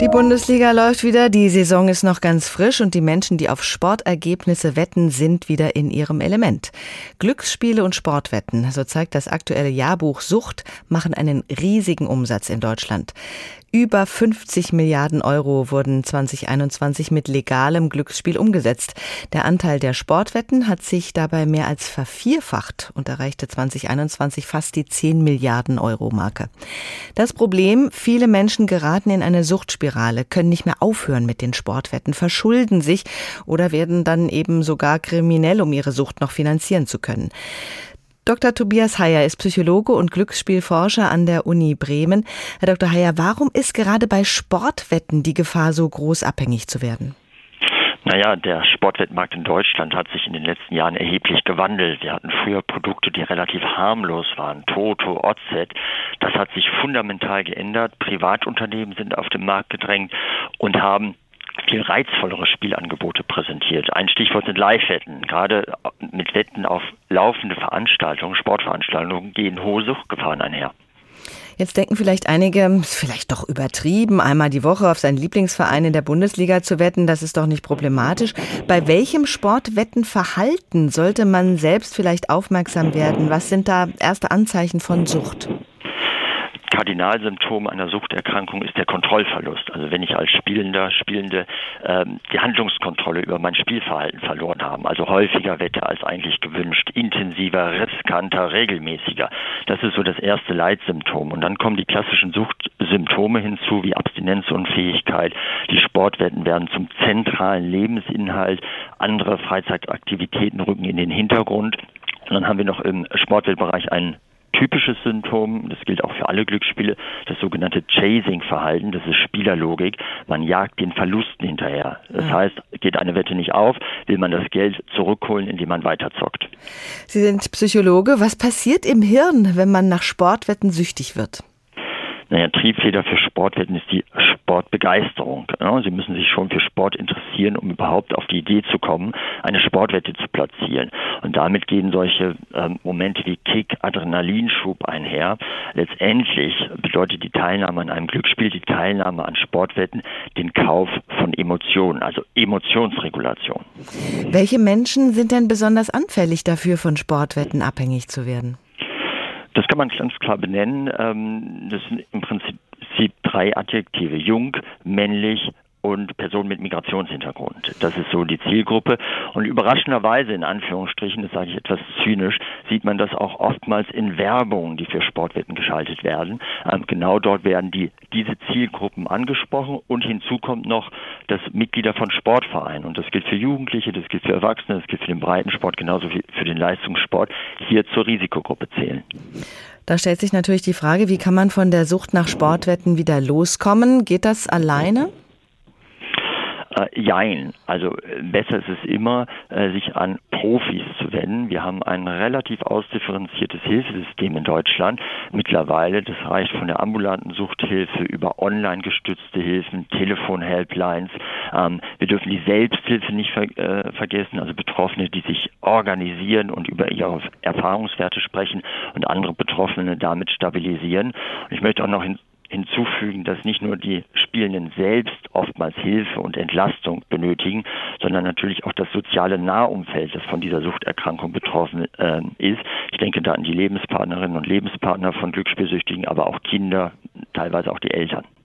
Die Bundesliga läuft wieder, die Saison ist noch ganz frisch und die Menschen, die auf Sportergebnisse wetten, sind wieder in ihrem Element. Glücksspiele und Sportwetten, so zeigt das aktuelle Jahrbuch Sucht, machen einen riesigen Umsatz in Deutschland. Über 50 Milliarden Euro wurden 2021 mit legalem Glücksspiel umgesetzt. Der Anteil der Sportwetten hat sich dabei mehr als vervierfacht und erreichte 2021 fast die 10 Milliarden Euro Marke. Das Problem, viele Menschen geraten in eine Suchtspirale, können nicht mehr aufhören mit den Sportwetten, verschulden sich oder werden dann eben sogar kriminell, um ihre Sucht noch finanzieren zu können. Dr. Tobias Heyer ist Psychologe und Glücksspielforscher an der Uni Bremen. Herr Dr. Heyer, warum ist gerade bei Sportwetten die Gefahr so groß, abhängig zu werden? Naja, der Sportwettmarkt in Deutschland hat sich in den letzten Jahren erheblich gewandelt. Wir hatten früher Produkte, die relativ harmlos waren, Toto, Otzet. Das hat sich fundamental geändert. Privatunternehmen sind auf den Markt gedrängt und haben viel reizvollere Spielangebote präsentiert. Ein Stichwort sind Live-Wetten. Gerade mit Wetten auf Veranstaltungen, Sportveranstaltungen gehen hohe Suchtgefahren einher. Jetzt denken vielleicht einige, vielleicht doch übertrieben, einmal die Woche auf seinen Lieblingsverein in der Bundesliga zu wetten, das ist doch nicht problematisch. Bei welchem Sportwettenverhalten sollte man selbst vielleicht aufmerksam werden? Was sind da erste Anzeichen von Sucht? Kardinalsymptom einer Suchterkrankung ist der Kontrollverlust. Also wenn ich als Spielender, Spielende ähm, die Handlungskontrolle über mein Spielverhalten verloren habe, also häufiger wette als eigentlich gewünscht, intensiver, riskanter, regelmäßiger. Das ist so das erste Leitsymptom. Und dann kommen die klassischen Suchtsymptome hinzu, wie Abstinenzunfähigkeit. Die Sportwetten werden zum zentralen Lebensinhalt. Andere Freizeitaktivitäten rücken in den Hintergrund. Und dann haben wir noch im Sportwettbereich einen typisches Symptom, das gilt auch für alle Glücksspiele, das sogenannte Chasing-Verhalten, das ist Spielerlogik. Man jagt den Verlusten hinterher. Das ja. heißt, geht eine Wette nicht auf, will man das Geld zurückholen, indem man weiterzockt. Sie sind Psychologe. Was passiert im Hirn, wenn man nach Sportwetten süchtig wird? Naja, Triebfeder für Sportwetten ist die Sportbegeisterung. Sie müssen sich schon für Sport interessieren, um überhaupt auf die Idee zu kommen, eine Sportwette zu platzieren. Und damit gehen solche ähm, Momente wie Kick, Adrenalinschub einher. Letztendlich bedeutet die Teilnahme an einem Glücksspiel, die Teilnahme an Sportwetten, den Kauf von Emotionen, also Emotionsregulation. Welche Menschen sind denn besonders anfällig dafür, von Sportwetten abhängig zu werden? Das kann man ganz klar benennen. Ähm, das sind im Prinzip drei Adjektive. Jung, männlich, und Personen mit Migrationshintergrund. Das ist so die Zielgruppe. Und überraschenderweise, in Anführungsstrichen, das sage ich etwas zynisch, sieht man das auch oftmals in Werbungen, die für Sportwetten geschaltet werden. Ähm, genau dort werden die, diese Zielgruppen angesprochen und hinzu kommt noch, dass Mitglieder von Sportvereinen, und das gilt für Jugendliche, das gilt für Erwachsene, das gilt für den Breitensport, genauso wie für den Leistungssport, hier zur Risikogruppe zählen. Da stellt sich natürlich die Frage, wie kann man von der Sucht nach Sportwetten wieder loskommen? Geht das alleine? Äh, jein. Also äh, besser ist es immer, äh, sich an Profis zu wenden. Wir haben ein relativ ausdifferenziertes Hilfesystem in Deutschland mittlerweile. Das reicht von der ambulanten Suchthilfe über online gestützte Hilfen, Telefon-Helplines. Ähm, wir dürfen die Selbsthilfe nicht ver äh, vergessen, also Betroffene, die sich organisieren und über ihre Erfahrungswerte sprechen und andere Betroffene damit stabilisieren. Und ich möchte auch noch hin hinzufügen, dass nicht nur die Spielenden selbst oftmals Hilfe und Entlastung benötigen, sondern natürlich auch das soziale Nahumfeld, das von dieser Suchterkrankung betroffen äh, ist. Ich denke da an die Lebenspartnerinnen und Lebenspartner von Glücksspielsüchtigen, aber auch Kinder, teilweise auch die Eltern.